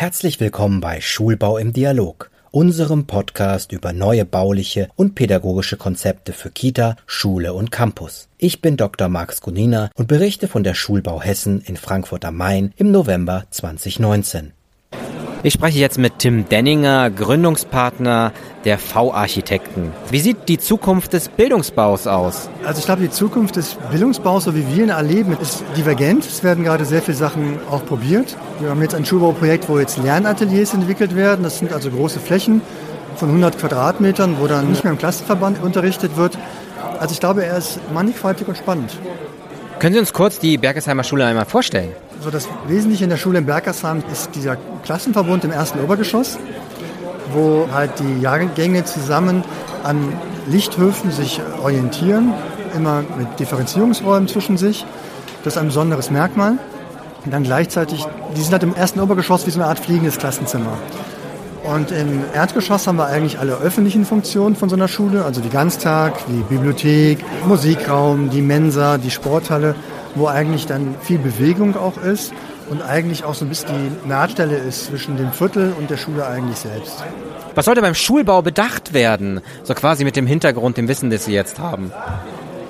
Herzlich willkommen bei Schulbau im Dialog, unserem Podcast über neue bauliche und pädagogische Konzepte für Kita, Schule und Campus. Ich bin Dr. Max Gunina und berichte von der Schulbau Hessen in Frankfurt am Main im November 2019. Ich spreche jetzt mit Tim Denninger, Gründungspartner der V-Architekten. Wie sieht die Zukunft des Bildungsbaus aus? Also ich glaube, die Zukunft des Bildungsbaus, so wie wir ihn erleben, ist divergent. Es werden gerade sehr viele Sachen auch probiert. Wir haben jetzt ein Schulbauprojekt, wo jetzt Lernateliers entwickelt werden. Das sind also große Flächen von 100 Quadratmetern, wo dann nicht mehr im Klassenverband unterrichtet wird. Also ich glaube, er ist mannigfaltig und spannend. Können Sie uns kurz die Bergesheimer Schule einmal vorstellen? So das Wesentliche in der Schule in Bergersheim ist dieser Klassenverbund im ersten Obergeschoss, wo halt die Jahrgänge zusammen an Lichthöfen sich orientieren, immer mit Differenzierungsräumen zwischen sich. Das ist ein besonderes Merkmal. Und dann gleichzeitig, die sind halt im ersten Obergeschoss wie so eine Art fliegendes Klassenzimmer. Und im Erdgeschoss haben wir eigentlich alle öffentlichen Funktionen von so einer Schule, also die Ganztag, die Bibliothek, Musikraum, die Mensa, die Sporthalle wo eigentlich dann viel Bewegung auch ist und eigentlich auch so ein bisschen die Nahtstelle ist zwischen dem Viertel und der Schule eigentlich selbst. Was sollte beim Schulbau bedacht werden, so quasi mit dem Hintergrund, dem Wissen, das Sie jetzt haben?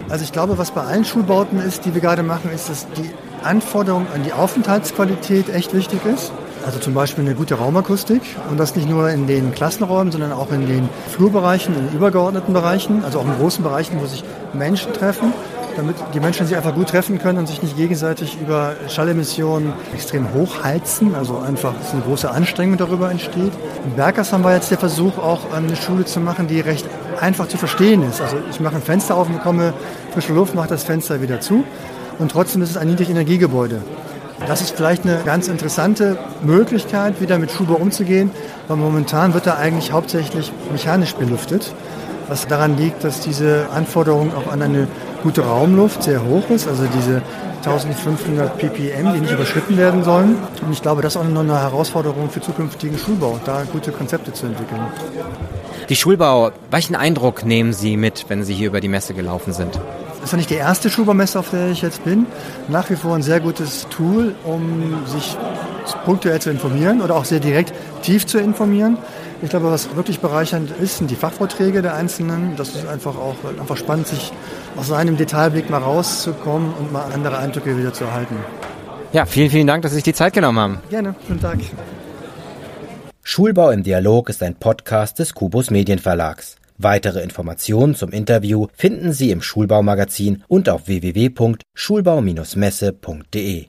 Also ich glaube, was bei allen Schulbauten ist, die wir gerade machen, ist, dass die Anforderung an die Aufenthaltsqualität echt wichtig ist. Also zum Beispiel eine gute Raumakustik und das nicht nur in den Klassenräumen, sondern auch in den Flurbereichen, in den übergeordneten Bereichen, also auch in großen Bereichen, wo sich Menschen treffen damit die Menschen sich einfach gut treffen können und sich nicht gegenseitig über Schallemissionen extrem hochheizen. Also einfach eine große Anstrengung darüber entsteht. In Bergers haben wir jetzt der Versuch, auch eine Schule zu machen, die recht einfach zu verstehen ist. Also ich mache ein Fenster auf und bekomme frische Luft, mache das Fenster wieder zu. Und trotzdem ist es ein Niedrigenergiegebäude. Das ist vielleicht eine ganz interessante Möglichkeit, wieder mit Schubau umzugehen, weil momentan wird da eigentlich hauptsächlich mechanisch belüftet, was daran liegt, dass diese Anforderung auch an eine gute Raumluft sehr hoch ist, also diese 1500 ppm, die nicht überschritten werden sollen. Und ich glaube, das ist auch noch eine Herausforderung für zukünftigen Schulbau, da gute Konzepte zu entwickeln. Die Schulbau, welchen Eindruck nehmen Sie mit, wenn Sie hier über die Messe gelaufen sind? Das ist ja nicht die erste Schulbaumesse, auf der ich jetzt bin. Nach wie vor ein sehr gutes Tool, um sich punktuell zu informieren oder auch sehr direkt tief zu informieren. Ich glaube, was wirklich bereichernd ist, sind die Fachvorträge der Einzelnen. Das ist einfach auch einfach spannend, sich aus seinem Detailblick mal rauszukommen und mal andere Eindrücke wieder zu erhalten. Ja, vielen, vielen Dank, dass Sie sich die Zeit genommen haben. Gerne, schönen Tag. Schulbau im Dialog ist ein Podcast des Kubus Medienverlags. Weitere Informationen zum Interview finden Sie im Schulbaumagazin und auf www.schulbau-messe.de.